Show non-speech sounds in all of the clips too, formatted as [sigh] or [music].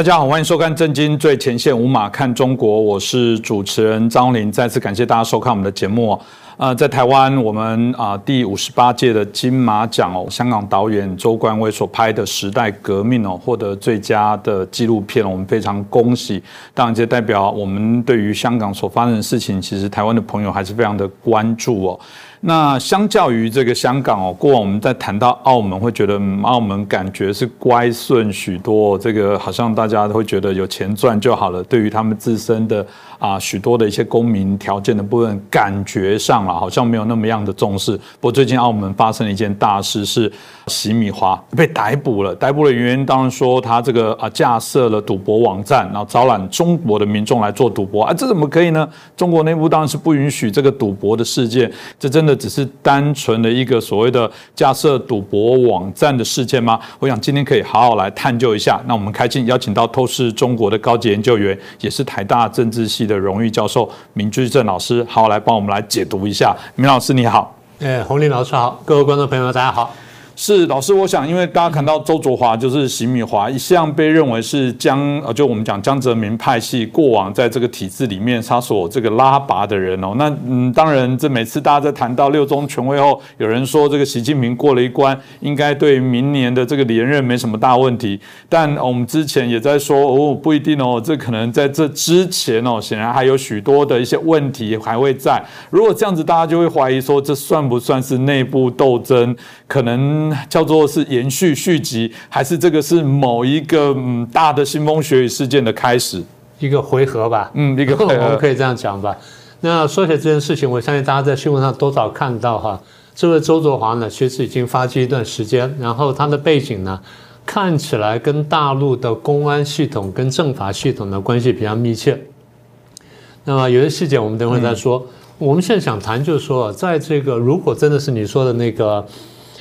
大家好，欢迎收看《震惊最前线》，无马看中国，我是主持人张林。再次感谢大家收看我们的节目。呃，在台湾，我们啊第五十八届的金马奖哦，香港导演周冠威所拍的《时代革命》哦，获得最佳的纪录片，我们非常恭喜。当然，这代表我们对于香港所发生的事情，其实台湾的朋友还是非常的关注哦。那相较于这个香港哦，过往我们在谈到澳门，会觉得澳门感觉是乖顺许多，这个好像大家都会觉得有钱赚就好了。对于他们自身的啊许多的一些公民条件的部分，感觉上啊好像没有那么样的重视。不过最近澳门发生了一件大事，是洗米华被逮捕了。逮捕的原因当然说他这个啊架设了赌博网站，然后招揽中国的民众来做赌博啊，这怎么可以呢？中国内部当然是不允许这个赌博的事件，这真的。这只是单纯的一个所谓的架设赌博网站的事件吗？我想今天可以好好来探究一下。那我们开镜邀请到透视中国的高级研究员，也是台大政治系的荣誉教授明居正老师，好好来帮我们来解读一下。明老师你好，哎，洪林老师好，各位观众朋友们大家好。是老师，我想，因为大家看到周卓华就是席米华，一向被认为是江呃，就我们讲江泽民派系过往在这个体制里面他所这个拉拔的人哦。那嗯，当然，这每次大家在谈到六中全会后，有人说这个习近平过了一关，应该对明年的这个连任没什么大问题。但我们之前也在说哦，不一定哦，这可能在这之前哦，显然还有许多的一些问题还会在。如果这样子，大家就会怀疑说，这算不算是内部斗争？可能。叫做是延续续集，还是这个是某一个嗯大的腥风血雨事件的开始？一个回合吧，嗯，一个回合，[laughs] 我们可以这样讲吧。那说起来这件事情，我相信大家在新闻上多少看到哈。这位周卓华呢，其实已经发迹一段时间，然后他的背景呢，看起来跟大陆的公安系统跟政法系统的关系比较密切。那么有些细节我们等会再说。我们现在想谈就是说，在这个如果真的是你说的那个。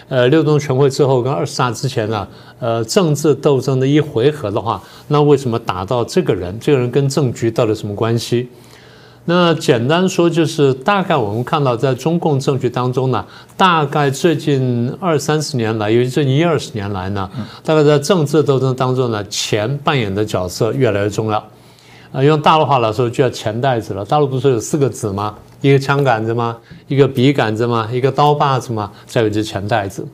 呃，六中全会之后跟二十大之前呢，呃，政治斗争的一回合的话，那为什么打到这个人？这个人跟政局到底什么关系？那简单说就是，大概我们看到在中共政局当中呢，大概最近二三十年来，尤其最近一二十年来呢，大概在政治斗争当中呢，钱扮演的角色越来越重要。啊，用大陆话来说，就叫钱袋子了。大陆不是有四个子吗？一个枪杆子吗？一个笔杆子吗？一个刀把子吗？再有一只钱袋子。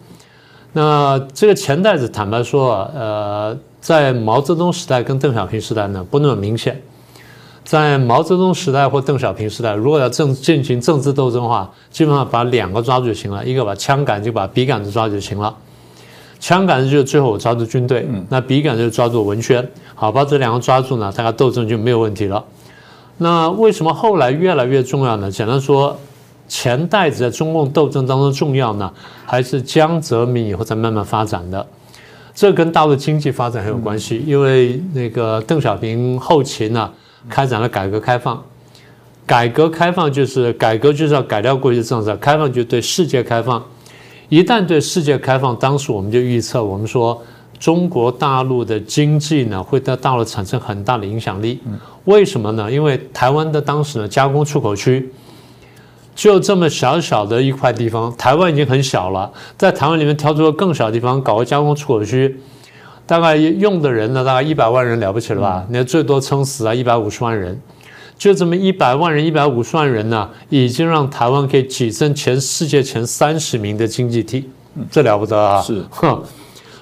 那这个钱袋子，坦白说，呃，在毛泽东时代跟邓小平时代呢，不那么明显。在毛泽东时代或邓小平时代，如果要政进行政治斗争的话，基本上把两个抓住就行了，一个把枪杆，就把笔杆子抓住就行了。枪杆子就是最后抓住军队，那笔杆就抓住文宣。好，把这两个抓住呢，大家斗争就没有问题了。那为什么后来越来越重要呢？简单说，钱袋子在中共斗争当中重要呢，还是江泽民以后才慢慢发展的？这跟大陆经济发展很有关系。因为那个邓小平后期呢，开展了改革开放，改革开放就是改革就是要改掉过去的政策，开放就对世界开放。一旦对世界开放，当时我们就预测，我们说。中国大陆的经济呢，会在大陆产生很大的影响力。为什么呢？因为台湾的当时呢，加工出口区就这么小小的一块地方，台湾已经很小了，在台湾里面挑出个更小的地方搞个加工出口区，大概用的人呢，大概一百万人了不起了吧？那最多撑死啊一百五十万人，就这么一百万人、一百五十万人呢，已经让台湾可以跻身全世界前三十名的经济体，这了不得啊！是，哼。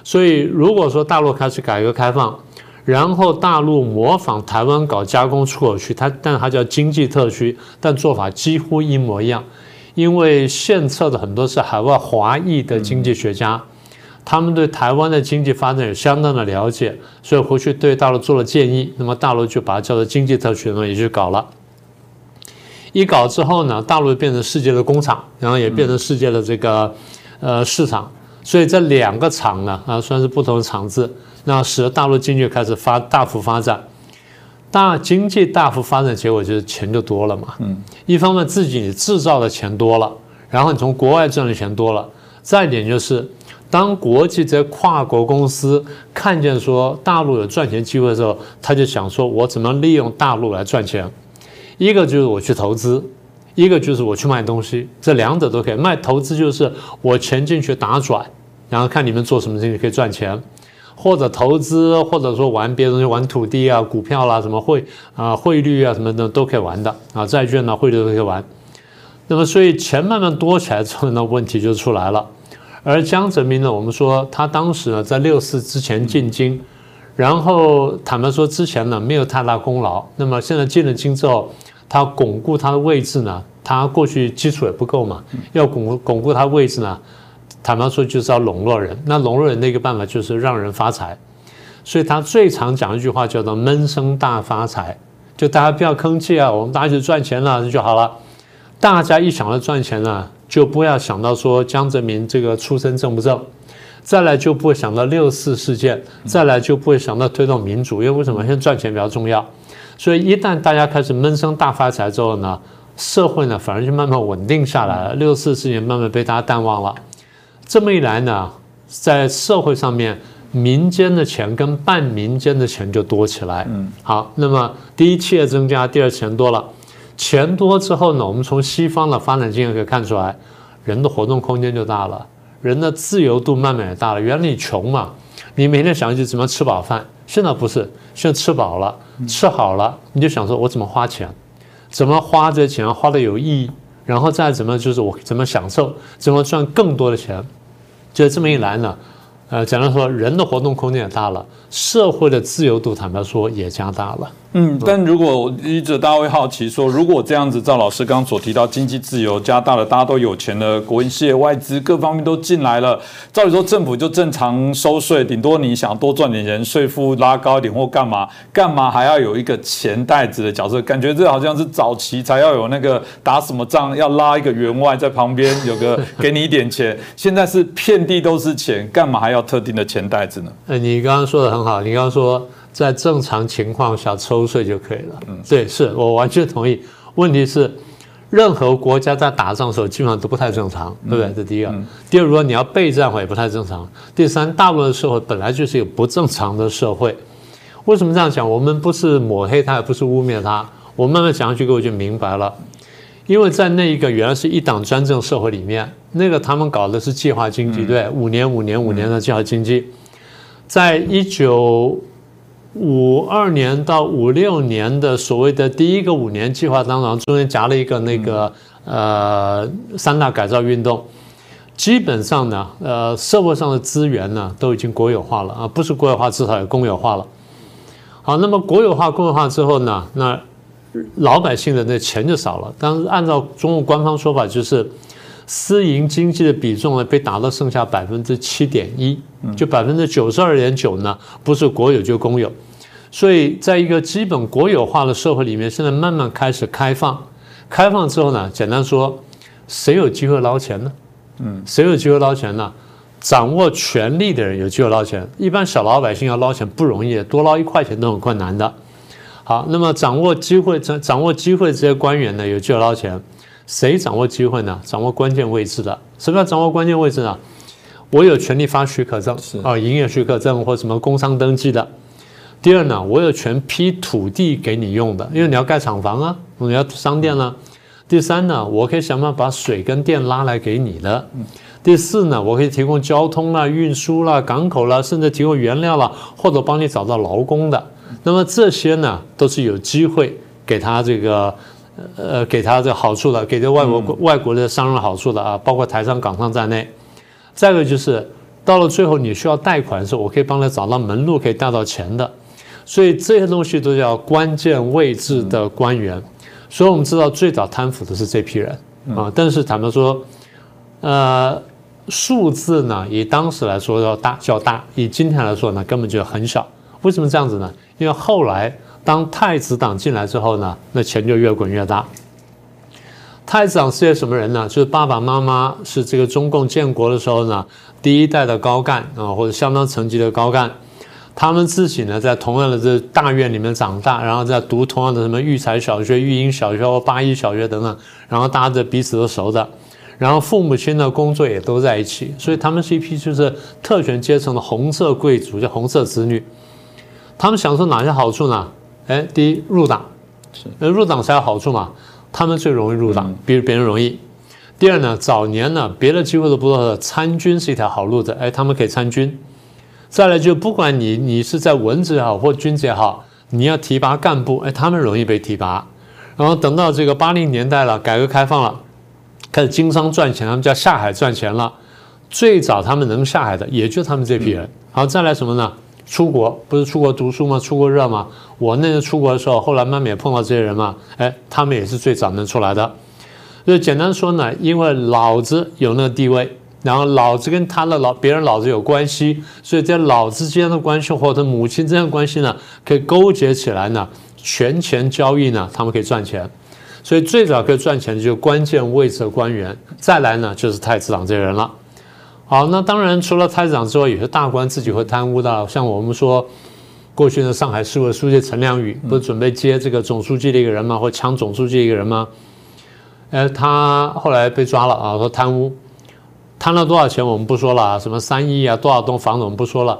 所以，如果说大陆开始改革开放，然后大陆模仿台湾搞加工出口区，它但它叫经济特区，但做法几乎一模一样。因为献策的很多是海外华裔的经济学家，他们对台湾的经济发展有相当的了解，所以回去对大陆做了建议，那么大陆就把它叫做经济特区，那么也去搞了。一搞之后呢，大陆变成世界的工厂，然后也变成世界的这个呃市场。所以这两个厂呢，啊，算是不同的厂子，那使得大陆经济开始发大幅发展，大经济大幅发展结果就是钱就多了嘛。嗯，一方面自己制造的钱多了，然后你从国外赚的钱多了，再一点就是，当国际这些跨国公司看见说大陆有赚钱机会的时候，他就想说，我怎么利用大陆来赚钱？一个就是我去投资。一个就是我去卖东西，这两者都可以卖。投资就是我钱进去打转，然后看你们做什么生意可以赚钱，或者投资，或者说玩别的东西，玩土地啊、股票啦、什么汇啊、汇率啊什么的都可以玩的啊，债券呢、汇率都可以玩。那么，所以钱慢慢多起来之后呢，问题就出来了。而江泽民呢，我们说他当时呢在六四之前进京，然后坦白说之前呢没有太大功劳。那么现在进了京之后，他巩固他的位置呢，他过去基础也不够嘛，要巩固巩固他位置呢，坦白说就是要笼络人。那笼络人的一个办法就是让人发财，所以他最常讲一句话叫做“闷声大发财”，就大家不要吭气啊，我们大家就赚钱了就好了。大家一想到赚钱呢，就不要想到说江泽民这个出身正不正，再来就不会想到六四事件，再来就不会想到推动民主，因为为什么？现在赚钱比较重要。所以一旦大家开始闷声大发财之后呢，社会呢反而就慢慢稳定下来了，六四事件慢慢被大家淡忘了。这么一来呢，在社会上面，民间的钱跟半民间的钱就多起来。嗯，好，那么第一企业增加，第二钱多了。钱多之后呢，我们从西方的发展经验可以看出来，人的活动空间就大了，人的自由度慢慢也大了。原来你穷嘛，你每天想就怎么吃饱饭，现在不是，现在吃饱了，吃好了，你就想说我怎么花钱，怎么花这钱花的有意义，然后再怎么就是我怎么享受，怎么赚更多的钱，就这么一来呢。呃，简单说，人的活动空间也大了，社会的自由度，坦白说也加大了。嗯，但如果一直大家会好奇说，如果这样子，赵老师刚刚所提到经济自由加大了，大家都有钱了，国营事业、外资各方面都进来了，照理说政府就正常收税，顶多你想多赚点钱，税负拉高一点或干嘛，干嘛还要有一个钱袋子的角色？感觉这好像是早期才要有那个打什么仗要拉一个员外在旁边有个给你一点钱，现在是遍地都是钱，干嘛还要特定的钱袋子呢？呃，你刚刚说的很好，你刚刚说。在正常情况下抽税就可以了。嗯，对，是我完全同意。问题是，任何国家在打仗的时候基本上都不太正常，对不对？这第一个。第二，如果你要备战，也不太正常。第三，大部分的社会本来就是一个不正常的社会。为什么这样讲？我们不是抹黑他，也不是污蔑他。我慢慢讲下去，各位就明白了。因为在那一个原来是一党专政社会里面，那个他们搞的是计划经济，对，五年、五年、五年的计划经济，在一九。五二年到五六年的所谓的第一个五年计划当中，中间夹了一个那个呃三大改造运动，基本上呢，呃社会上的资源呢都已经国有化了啊，不是国有化至少也公有化了。好，那么国有化、公有化之后呢，那老百姓的那钱就少了。但是按照中国官方说法，就是私营经济的比重呢被打到剩下百分之七点一，就百分之九十二点九呢不是国有就公有。所以，在一个基本国有化的社会里面，现在慢慢开始开放。开放之后呢，简单说，谁有机会捞钱呢？嗯，谁有机会捞钱呢？掌握权力的人有机会捞钱。一般小老百姓要捞钱不容易，多捞一块钱都很困难的。好，那么掌握机会、掌掌握机会这些官员呢，有机会捞钱。谁掌握机会呢？掌握关键位置的。什么叫掌握关键位置呢？我有权利发许可证，啊，营业许可证或什么工商登记的。第二呢，我有权批土地给你用的，因为你要盖厂房啊，你要商店啊。第三呢，我可以想办法把水跟电拉来给你的。第四呢，我可以提供交通啦、运输啦、港口啦，甚至提供原料啦，或者帮你找到劳工的。那么这些呢，都是有机会给他这个呃给他的好处的，给这外国外国的商人好处的啊，包括台商、港商在内。再一个就是到了最后你需要贷款的时候，我可以帮他找到门路，可以贷到钱的。所以这些东西都叫关键位置的官员，所以我们知道最早贪腐的是这批人啊。但是坦白说，呃，数字呢，以当时来说要大较大，以今天来说呢，根本就很小。为什么这样子呢？因为后来当太子党进来之后呢，那钱就越滚越大。太子党是些什么人呢？就是爸爸妈妈是这个中共建国的时候呢，第一代的高干啊，或者相当层级的高干。他们自己呢，在同样的这大院里面长大，然后在读同样的什么育才小学、育英小学或八一小学等等，然后大家彼此都熟的，然后父母亲的工作也都在一起，所以他们是一批就是特权阶层的红色贵族，叫红色子女。他们享受哪些好处呢？哎，第一入党，是入党才有好处嘛，他们最容易入党，比别人容易。第二呢，早年呢，别的机会都不多的，参军是一条好路子，哎，他们可以参军。再来就不管你你是在文职也好或军职也好，你要提拔干部，哎，他们容易被提拔。然后等到这个八零年代了，改革开放了，开始经商赚钱，他们叫下海赚钱了。最早他们能下海的，也就他们这批人。好，再来什么呢？出国不是出国读书吗？出国热吗？我那时出国的时候，后来慢慢也碰到这些人嘛。哎，他们也是最早能出来的。就简单说呢，因为老子有那个地位，然后老子跟他的老别人老子有关系，所以在老子之间的关系或者母亲之间的关系呢，可以勾结起来呢，权钱交易呢，他们可以赚钱。所以最早可以赚钱的就是关键位置的官员，再来呢就是太子党这些人了。好，那当然除了太子长之外，有些大官自己会贪污的，像我们说过去的上海市委书记陈良宇，不是准备接这个总书记的一个人吗？或抢总书记一个人吗？呃，他后来被抓了啊，说贪污，贪了多少钱我们不说了啊，什么三亿啊，多少栋房子我们不说了，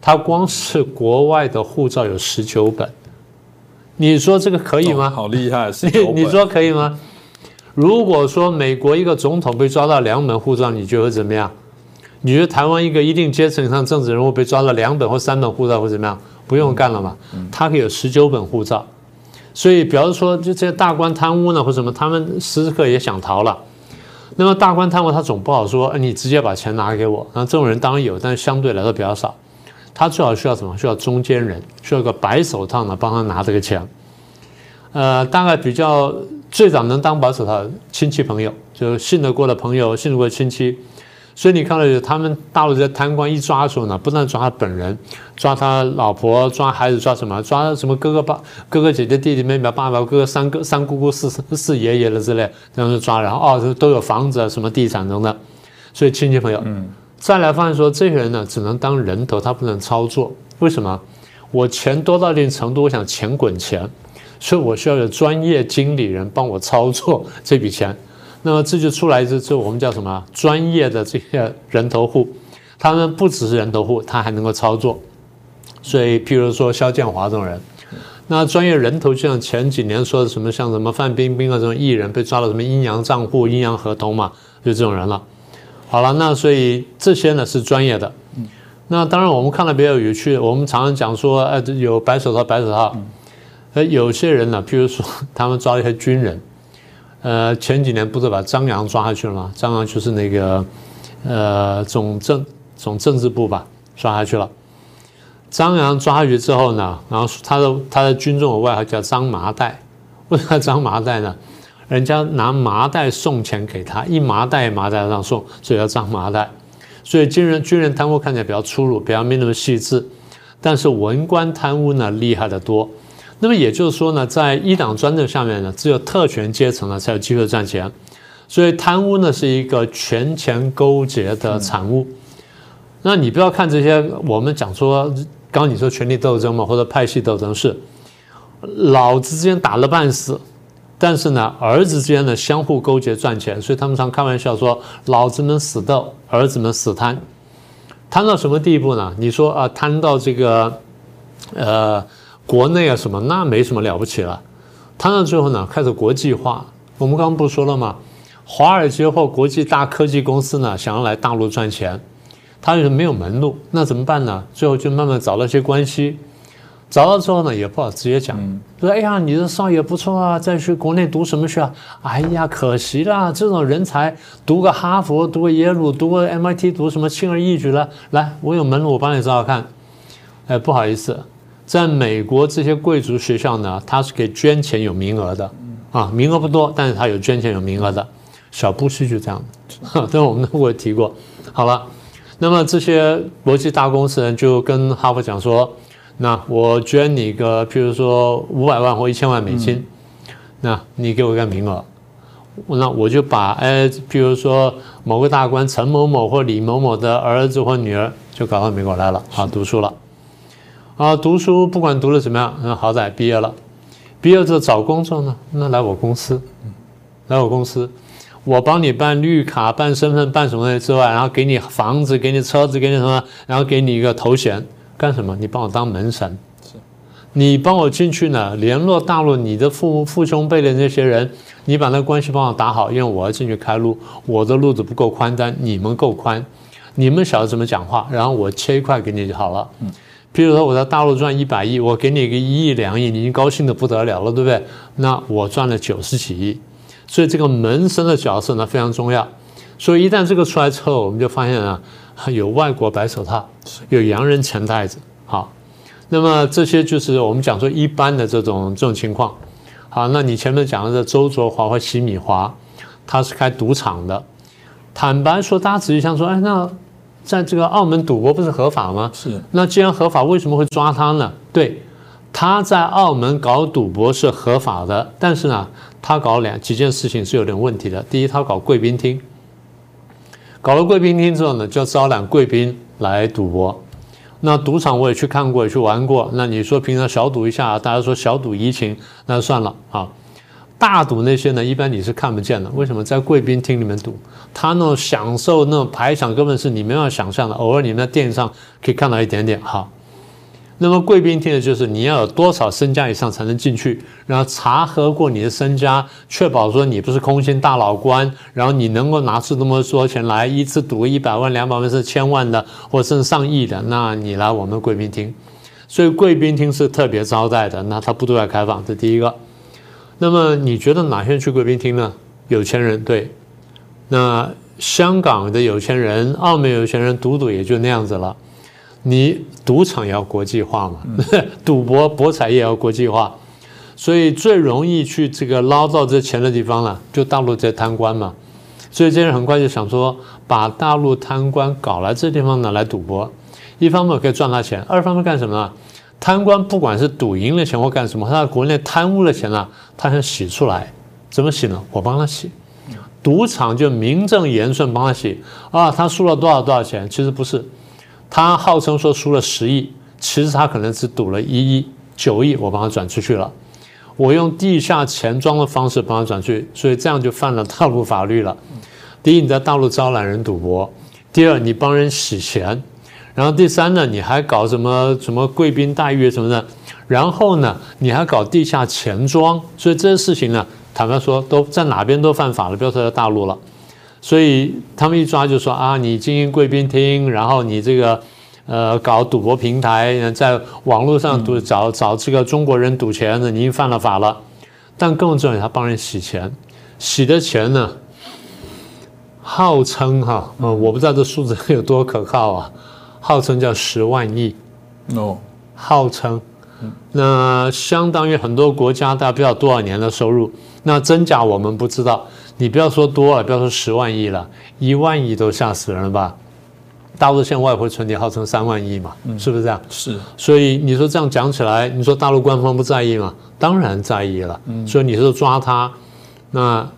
他光是国外的护照有十九本，你说这个可以吗？好厉害，[laughs] 你你说可以吗？如果说美国一个总统被抓到两本护照，你觉得怎么样？你觉得台湾一个一定阶层上政治人物被抓了两本或三本护照会怎么样？不用干了嘛？他可以有十九本护照，所以，比方说，就这些大官贪污呢，或什么，他们时时刻也想逃了。那么，大官贪污他总不好说，你直接把钱拿给我。那这种人当然有，但是相对来说比较少。他最好需要什么？需要中间人，需要个白手套呢，帮他拿这个钱。呃，大概比较最早能当白手套亲戚朋友，就信得过的朋友，信得过的亲戚。所以你看到，他们大陆这些贪官一抓的时候呢，不但抓他本人，抓他老婆，抓孩子，抓什么？抓什么哥哥、爸、哥哥、姐姐、弟弟、妹妹、爸爸、哥哥、三哥、三姑姑、四四爷爷了之类，这样子抓。然后哦，都有房子、什么地产等等。所以亲戚朋友，嗯，再来发现说，这些人呢，只能当人头，他不能操作。为什么？我钱多到一定程度，我想钱滚钱，所以我需要有专业经理人帮我操作这笔钱。那么这就出来之后，我们叫什么？专业的这些人头户，他们不只是人头户，他还能够操作。所以，譬如说肖建华这种人，那专业人头，就像前几年说的什么，像什么范冰冰啊这种艺人被抓了什么阴阳账户、阴阳合同嘛，就这种人了。好了，那所以这些呢是专业的。那当然我们看了比较有趣，我们常常讲说，呃，有白手套，白手套。呃，有些人呢，譬如说他们抓一些军人。呃，前几年不是把张扬抓下去了吗？张扬就是那个，呃，总政总政治部吧，抓下去了。张扬抓下去之后呢，然后他的他的军中的外号叫张麻袋，[laughs] 为什么张麻袋呢？人家拿麻袋送钱给他，一麻袋麻袋上送，所以叫张麻袋。所以军人军人贪污看起来比较粗鲁，比较没那么细致，但是文官贪污呢厉害的多。那么也就是说呢，在一党专政下面呢，只有特权阶层呢才有机会赚钱，所以贪污呢是一个权钱勾结的产物。那你不要看这些，我们讲说，刚你说权力斗争嘛，或者派系斗争是，老子之间打了半死，但是呢，儿子之间呢相互勾结赚钱，所以他们常开玩笑说，老子们死斗，儿子们死贪，贪到什么地步呢？你说啊，贪到这个，呃。国内啊什么那没什么了不起了，谈到最后呢，开始国际化。我们刚刚不说了吗？华尔街或国际大科技公司呢，想要来大陆赚钱，他是没有门路，那怎么办呢？最后就慢慢找了些关系，找到之后呢，也不好直接讲，说哎呀，你这少爷不错啊，再去国内读什么学？哎呀，可惜啦，这种人才读个哈佛，读个耶鲁，读个 MIT，读什么轻而易举了。来，我有门路，我帮你找找看。哎，不好意思。在美国这些贵族学校呢，他是给捐钱有名额的，啊，名额不多，但是他有捐钱有名额的。小布什就这样，[laughs] 这我们都会提过。好了，那么这些国际大公司人就跟哈佛讲说，那我捐你个，譬如说五百万或一千万美金，那你给我一个名额，那我就把哎，譬如说某个大官陈某某或李某某的儿子或女儿就搞到美国来了，啊，读书了。啊，读书不管读的怎么样，那好歹毕业了。毕业之后找工作呢，那来我公司，来我公司，我帮你办绿卡、办身份、办什么的之外，然后给你房子、给你车子、给你什么，然后给你一个头衔，干什么？你帮我当门神，你帮我进去呢，联络大陆你的父父兄辈的那些人，你把那关系帮我打好，因为我要进去开路，我的路子不够宽，但你们够宽。你们晓得怎么讲话，然后我切一块给你就好了。比如说我在大陆赚一百亿，我给你一个一亿两亿，你已经高兴的不得了了，对不对？那我赚了九十几亿，所以这个门生的角色呢非常重要。所以一旦这个出来之后，我们就发现啊，有外国白手套，有洋人钱袋子。好，那么这些就是我们讲说一般的这种这种情况。好，那你前面讲的这周卓华或席米华，他是开赌场的。坦白说，大家仔细想说，哎，那在这个澳门赌博不是合法吗？是。那既然合法，为什么会抓他呢？对，他在澳门搞赌博是合法的，但是呢，他搞两几件事情是有点问题的。第一，他搞贵宾厅。搞了贵宾厅之后呢，就招揽贵宾来赌博。那赌场我也去看过，也去玩过。那你说平常小赌一下，大家说小赌怡情，那算了啊。大赌那些呢，一般你是看不见的。为什么在贵宾厅里面赌？他那种享受那种排场，根本是你没办法想象的。偶尔你们在电视上可以看到一点点哈。那么贵宾厅的就是你要有多少身家以上才能进去，然后查核过你的身家，确保说你不是空心大佬官，然后你能够拿出那么多钱来，一次赌个一百万、两百万是千万的，或甚至上亿的，那你来我们贵宾厅。所以贵宾厅是特别招待的，那他不对外开放，这第一个。那么你觉得哪些人去贵宾厅呢？有钱人对，那香港的有钱人、澳门有钱人赌赌也就那样子了。你赌场也要国际化嘛，[laughs] 赌博博彩也要国际化，所以最容易去这个捞到这钱的地方了，就大陆这贪官嘛。所以这些人很快就想说，把大陆贪官搞来这地方呢来赌博，一方面可以赚他钱，二方面干什么呢？贪官不管是赌赢了钱或干什么，他在国内贪污了钱呢，他想洗出来，怎么洗呢？我帮他洗，赌场就名正言顺帮他洗啊，他输了多少多少钱？其实不是。他号称说输了十亿，其实他可能只赌了一亿九亿，我帮他转出去了。我用地下钱庄的方式帮他转去，所以这样就犯了大陆法律了。第一，你在大陆招揽人赌博；第二，你帮人洗钱；然后第三呢，你还搞什么什么贵宾待遇什么的；然后呢，你还搞地下钱庄。所以这些事情呢，坦白说都在哪边都犯法了，不要说在大陆了。所以他们一抓就说啊，你经营贵宾厅，然后你这个，呃，搞赌博平台，在网络上赌找找这个中国人赌钱的，你已经犯了法了。但更重要，他帮人洗钱，洗的钱呢，号称哈，嗯，我不知道这数字有多可靠啊，号称叫十万亿，哦，号称，那相当于很多国家大概不知道多少年的收入，那真假我们不知道。你不要说多了，不要说十万亿了，一万亿都吓死人了吧？大陆现在外汇存底号称三万亿嘛，是不是这样？是。所以你说这样讲起来，你说大陆官方不在意吗？当然在意了。所以你说抓他，那。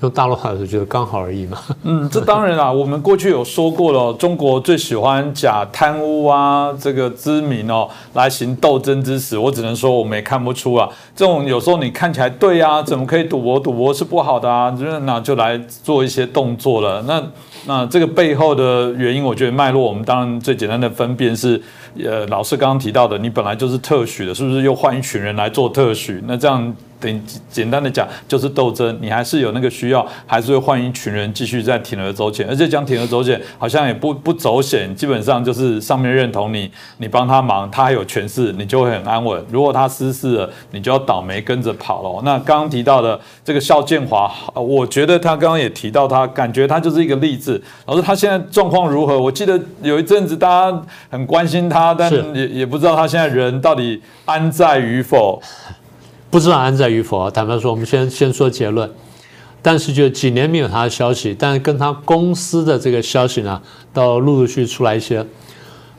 用大陆话说，觉得刚好而已嘛。嗯，这当然啦。我们过去有说过了，中国最喜欢假贪污啊，[laughs] 这个知名哦，来行斗争之实。我只能说，我们也看不出啊。这种有时候你看起来对啊，怎么可以赌博？赌博是不好的啊，那就来做一些动作了。那那这个背后的原因，我觉得脉络，我们当然最简单的分辨是，呃，老师刚刚提到的，你本来就是特许的，是不是又换一群人来做特许？那这样。等简单的讲，就是斗争，你还是有那个需要，还是会换一群人继续在铤而走险，而且讲铤而走险，好像也不不走险，基本上就是上面认同你，你帮他忙，他还有权势，你就会很安稳。如果他失势了，你就要倒霉跟着跑了。那刚刚提到的这个肖建华，我觉得他刚刚也提到他，感觉他就是一个例子。老师，他现在状况如何？我记得有一阵子大家很关心他，但也也不知道他现在人到底安在与否。不知道安在与否。坦白说，我们先先说结论。但是就几年没有他的消息，但是跟他公司的这个消息呢，到陆陆续出来一些。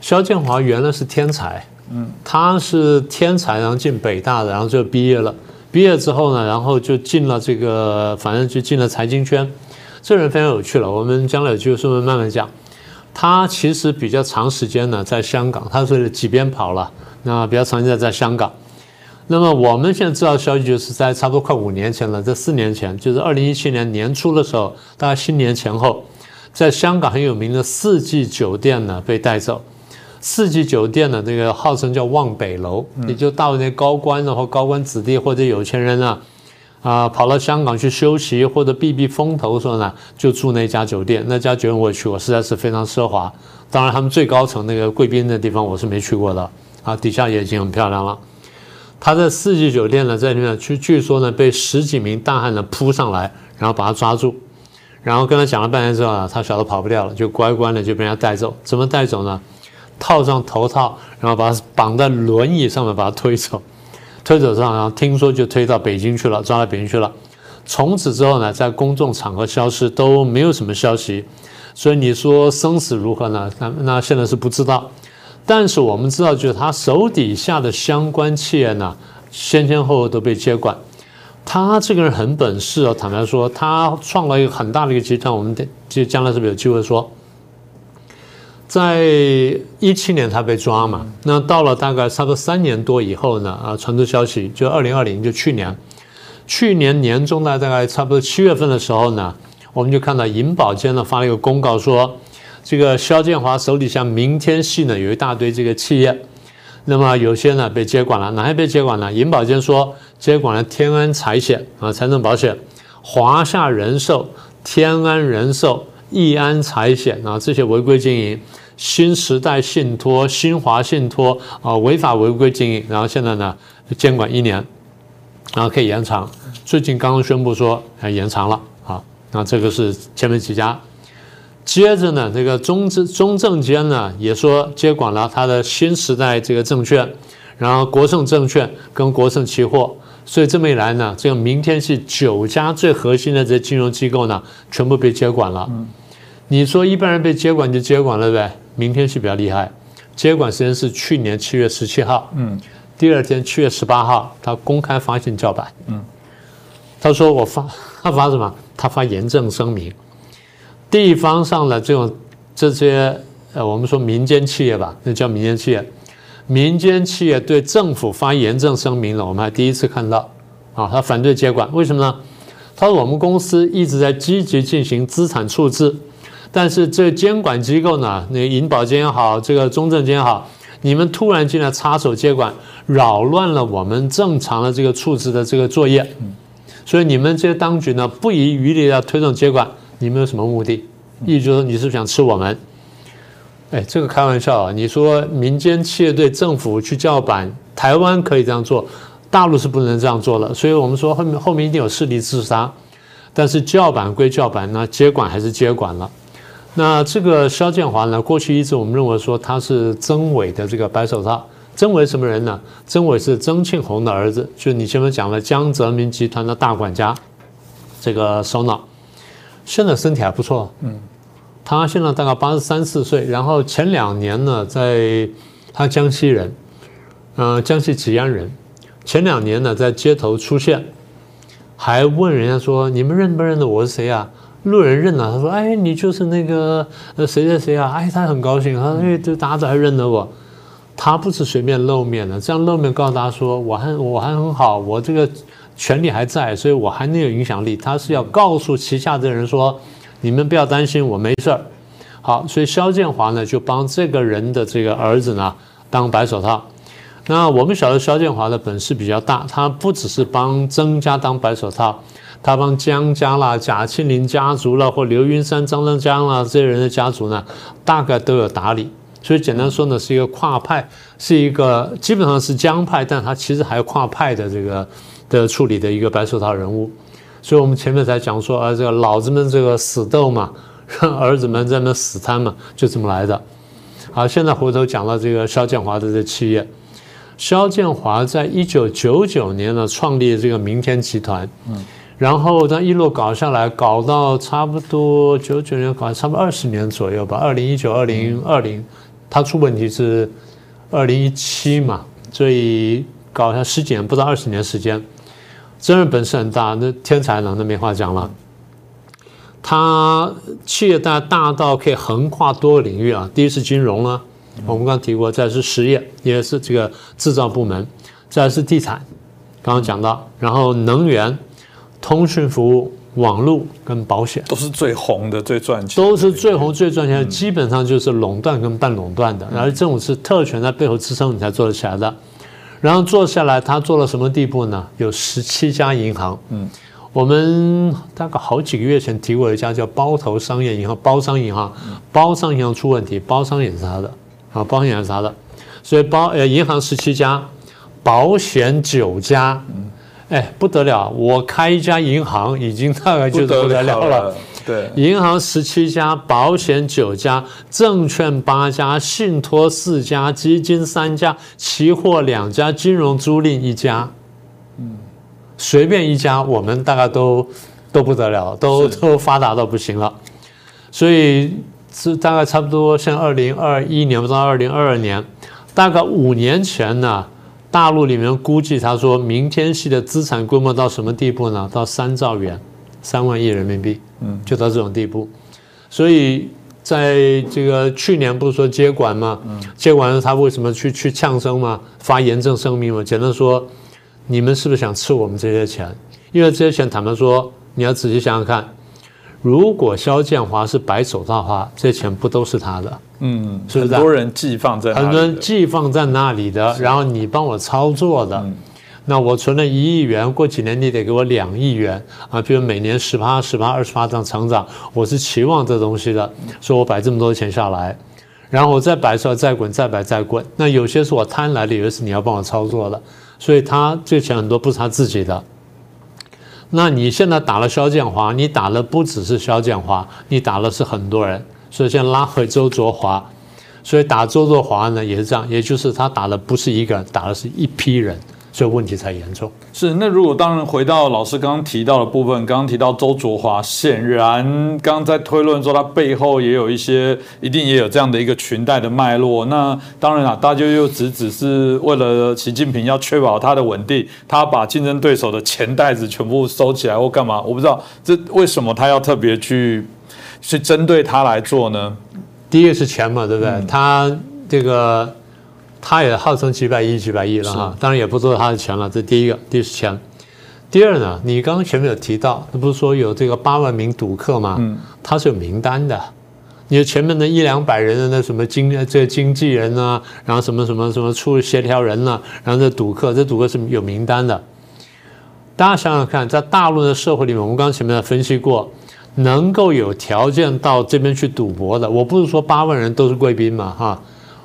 肖建华原来是天才，嗯，他是天才，然后进北大的，然后就毕业了。毕业之后呢，然后就进了这个，反正就进了财经圈。这人非常有趣了，我们将来有机会顺便慢慢讲。他其实比较长时间呢在香港，他是几边跑了，那比较长时间在香港。那么我们现在知道消息，就是在差不多快五年前了，在四年前，就是二零一七年年初的时候，大概新年前后，在香港很有名的四季酒店呢被带走。四季酒店的那个号称叫望北楼，也就大陆那些高官然后高官子弟或者有钱人啊，啊，跑到香港去休息或者避避风头的时候呢，就住那家酒店。那家酒店我也去过，实在是非常奢华。当然，他们最高层那个贵宾的地方我是没去过的啊，底下也已经很漂亮了。他在四季酒店呢，在里面据据说呢，被十几名大汉呢扑上来，然后把他抓住，然后跟他讲了半天之后呢，他晓得跑不掉了，就乖乖的就被人家带走。怎么带走呢？套上头套，然后把他绑在轮椅上面，把他推走。推走上，然后听说就推到北京去了，抓到北京去了。从此之后呢，在公众场合消失，都没有什么消息。所以你说生死如何呢？那那现在是不知道。但是我们知道，就是他手底下的相关企业呢，先先后后都被接管。他这个人很本事哦，坦白说，他创了一个很大的一个集团。我们得就将来是不是有机会说？在一七年他被抓嘛，那到了大概差不多三年多以后呢，啊，传出消息，就二零二零就去年，去年年中呢，大概差不多七月份的时候呢，我们就看到银保监呢发了一个公告说，这个肖建华手底下明天系呢有一大堆这个企业，那么有些呢被接管了，哪些被接管了？银保监说接管了天安财险啊，财政保险、华夏人寿、天安人寿。易安财险啊，这些违规经营，新时代信托、新华信托啊，违法违规经营，然后现在呢监管一年，然后可以延长。最近刚刚宣布说啊延长了啊，那这个是前面几家。接着呢，这个中证中证监呢也说接管了他的新时代这个证券，然后国盛证券跟国盛期货。所以这么一来呢，这个明天是九家最核心的这金融机构呢，全部被接管了。你说一般人被接管就接管了呗？明天是比较厉害，接管时间是去年七月十七号。嗯，第二天七月十八号，他公开发行叫板。嗯，他说我发他发什么？他发严正声明，地方上的这种这些呃，我们说民间企业吧，那叫民间企业。民间企业对政府发严正声明了，我们还第一次看到，啊，他反对接管，为什么呢？他说我们公司一直在积极进行资产处置，但是这监管机构呢，那银保监也好，这个中证监也好，你们突然进来插手接管，扰乱了我们正常的这个处置的这个作业，所以你们这些当局呢，不遗余力要推动接管，你们有什么目的？意思就是你是不是想吃我们？哎，这个开玩笑啊！你说民间企业对政府去叫板，台湾可以这样做，大陆是不能这样做了。所以我们说后面后面一定有势力自杀，但是叫板归叫板，那接管还是接管了。那这个肖建华呢？过去一直我们认为说他是曾伟的这个白手套。曾伟什么人呢？曾伟是曾庆红的儿子，就你前面讲了江泽民集团的大管家，这个首脑，现在身体还不错，嗯。他现在大概八十三四岁，然后前两年呢，在他江西人，呃，江西吉安人，前两年呢在街头出现，还问人家说：“你们认不认得我是谁啊？”路人认了，他说：“哎，你就是那个呃谁谁谁啊！”哎，他很高兴，他说：“哎，这大家还认得我。”他不是随便露面的，这样露面告诉大家说：“我还我还很好，我这个权力还在，所以我还能有影响力。”他是要告诉旗下的人说。你们不要担心，我没事儿。好，所以肖建华呢就帮这个人的这个儿子呢当白手套。那我们晓得肖建华的本事比较大，他不只是帮曾家当白手套，他帮江家啦、贾庆林家族啦，或刘云山、张登江啦这些人的家族呢，大概都有打理。所以简单说呢，是一个跨派，是一个基本上是江派，但他其实还有跨派的这个的处理的一个白手套人物。所以我们前面才讲说，啊，这个老子们这个死斗嘛，让 [laughs] 儿子们在那死摊嘛，就这么来的。好，现在回头讲到这个肖建华的这企业，肖建华在一九九九年呢创立这个明天集团，嗯，然后他一路搞下来，搞到差不多九九年搞差不多二十年左右吧，二零一九、二零二零，他出问题是二零一七嘛，所以搞下十几年，不到二十年时间。真人本事很大，那天才了，那没话讲了。他企业大大到可以横跨多个领域啊。第一是金融了，我们刚刚提过；再是实业，也是这个制造部门；再是地产，刚刚讲到；然后能源、通讯服务、网络跟保险，都是最红的、最赚钱，都是最红、最赚钱。基本上就是垄断跟半垄断的，然后这种是特权在背后支撑，你才做得起来的。然后做下来，他做了什么地步呢？有十七家银行。嗯，我们大概好几个月前提过一家叫包头商业银行，包商银行，包商银行出问题，包商也是他的，啊，包商也是他的，所以包呃银行十七家，保险九家。嗯，哎，不得了，我开一家银行已经大概就是不得了了。对，银行十七家，保险九家，证券八家，信托四家，基金三家，期货两家，金融租赁一家，嗯，随便一家，我们大概都都不得了，都都发达到不行了。所以是大概差不多像二零二一年不到二零二二年，大概五年前呢，大陆里面估计他说明天系的资产规模到什么地步呢？到三兆元。三万亿人民币，嗯，就到这种地步，所以在这个去年不是说接管吗？嗯，接管了他为什么去去呛声吗？发严正声明吗？简单说，你们是不是想吃我们这些钱？因为这些钱坦白说，你要仔细想想看，如果肖建华是白手套的话，这些钱不都是他的？嗯，是不是？很多人寄放在很多人寄放在那里的，然后你帮我操作的。那我存了一亿元，过几年你得给我两亿元啊！比如每年十八、十八、二十八这样成长，我是期望这东西的，说我摆这么多钱下来，然后我再摆出来，再滚，再摆，再滚。那有些是我贪来的，有些是你要帮我操作的，所以他这钱很多不是他自己的。那你现在打了肖建华，你打了不只是肖建华，你打了是很多人，所以先拉回周卓华，所以打周卓华呢也是这样，也就是他打的不是一个人，打的是一批人。这问题才严重。是那如果当然回到老师刚刚提到的部分，刚刚提到周卓华，显然刚刚在推论说他背后也有一些，一定也有这样的一个裙带的脉络。那当然了，大家又只只是为了习近平要确保他的稳定，他把竞争对手的钱袋子全部收起来或干嘛？我不知道这为什么他要特别去去针对他来做呢？第一个是钱嘛，对不对？他这个。他也号称几百亿、几百亿了哈，当然也不知道他的钱了。这第一个，第一是钱。第二呢，你刚刚前面有提到，那不是说有这个八万名赌客吗？嗯，他是有名单的。你前面的一两百人的那什么经这经纪人啊，然后什么什么什么处协调人呢？然后这赌客，这赌客是有名单的。大家想想看，在大陆的社会里面，我们刚刚前面分析过，能够有条件到这边去赌博的，我不是说八万人都是贵宾嘛，哈。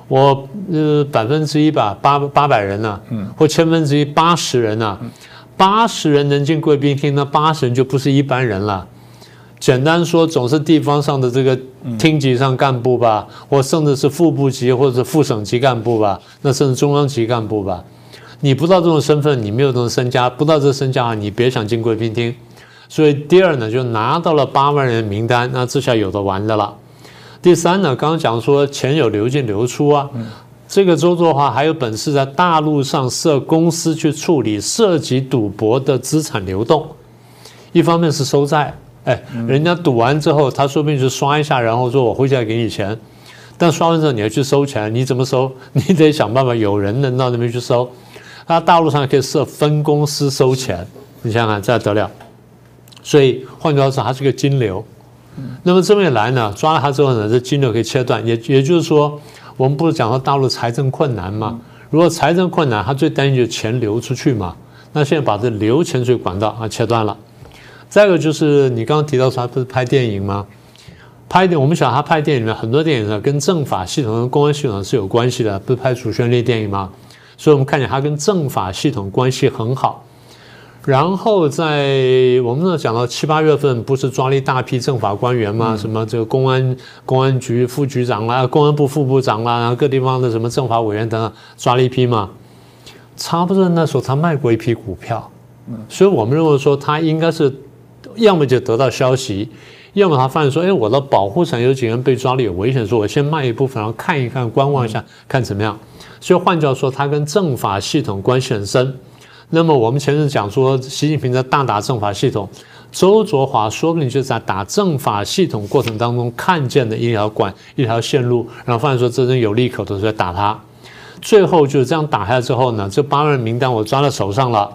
我呃百分之一吧，八八百人呢，嗯，或千分之一八十人呢，八十人能进贵宾厅，那八十人就不是一般人了。简单说，总是地方上的这个厅级上干部吧，或甚至是副部级或者副省级干部吧，那甚至中央级干部吧。你不知道这种身份，你没有这种身家，不知道这身家，你别想进贵宾厅。所以第二呢，就拿到了八万人名单，那这下有的玩的了。第三呢，刚刚讲说钱有流进流出啊，这个周作华还有本事在大陆上设公司去处理涉及赌博的资产流动，一方面是收债，哎，人家赌完之后，他说不定就刷一下，然后说我回来给你钱，但刷完之后你要去收钱，你怎么收？[laughs] 你得想办法有人能到那边去收，他大陆上可以设分公司收钱，你想想这得了，所以换句话说，它是个金流。那么这么一来呢，抓了他之后呢，这金流可以切断，也也就是说，我们不是讲到大陆财政困难吗？如果财政困难，他最担心就是钱流出去嘛。那现在把这流钱水管道啊切断了。再一个就是你刚刚提到他不是拍电影吗？拍电，我们晓得他拍电影里面很多电影呢跟政法系统、跟公安系统是有关系的，不是拍主旋律电影吗？所以我们看见他跟政法系统关系很好。然后在我们那讲到七八月份，不是抓了一大批政法官员吗？什么这个公安公安局副局长啦，公安部副部长啦，然后各地方的什么政法委员等等，抓了一批嘛。差不多那时候他卖过一批股票，所以我们认为说他应该是要么就得到消息，要么他发现说，哎，我的保护伞有几个人被抓了有危险，说我先卖一部分，然后看一看观望一下，看怎么样。所以换句话说，他跟政法系统关系很深。那么我们前面讲说，习近平在大打政法系统，周卓华说不定就在打政法系统过程当中看见的一条管一条线路，然后发现说这人有利可图，所以打他。最后就是这样打下来之后呢，这八万人名单我抓到手上了，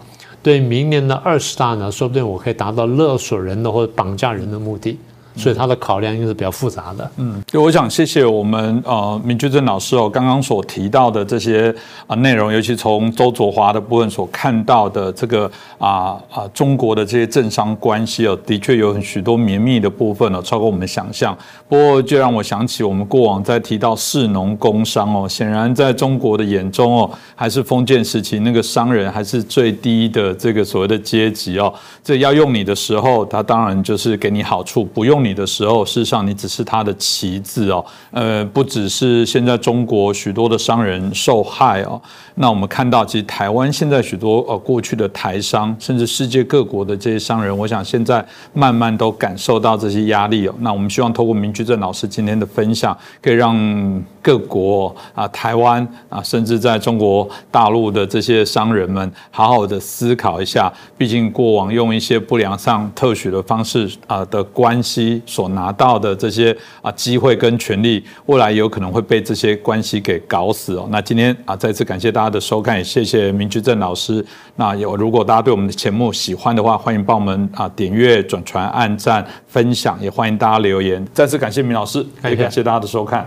对明年的二十大呢，说不定我可以达到勒索人的或者绑架人的目的。所以他的考量应该是比较复杂的。嗯，就我想谢谢我们呃明居正老师哦，刚刚所提到的这些啊内容，尤其从周卓华的部分所看到的这个啊啊中国的这些政商关系哦，的确有许多绵密的部分哦，超过我们想象。不过就让我想起我们过往在提到士农工商哦，显然在中国的眼中哦，还是封建时期那个商人还是最低的这个所谓的阶级哦。这要用你的时候，他当然就是给你好处；不用你你的时候，事实上你只是他的棋子哦。呃，不只是现在中国许多的商人受害哦，那我们看到其实台湾现在许多呃过去的台商，甚至世界各国的这些商人，我想现在慢慢都感受到这些压力哦。那我们希望透过明居正老师今天的分享，可以让各国啊、台湾啊，甚至在中国大陆的这些商人们，好好的思考一下。毕竟过往用一些不良上特许的方式啊的关系所拿到的这些啊机会跟权利，未来有可能会被这些关系给搞死哦。那今天啊，再次感谢大家的收看，也谢谢明居正老师。那有如果大家对我们的节目喜欢的话，欢迎帮我们啊点阅、转传、按赞、分享，也欢迎大家留言。再次感谢明老师，也感谢大家的收看。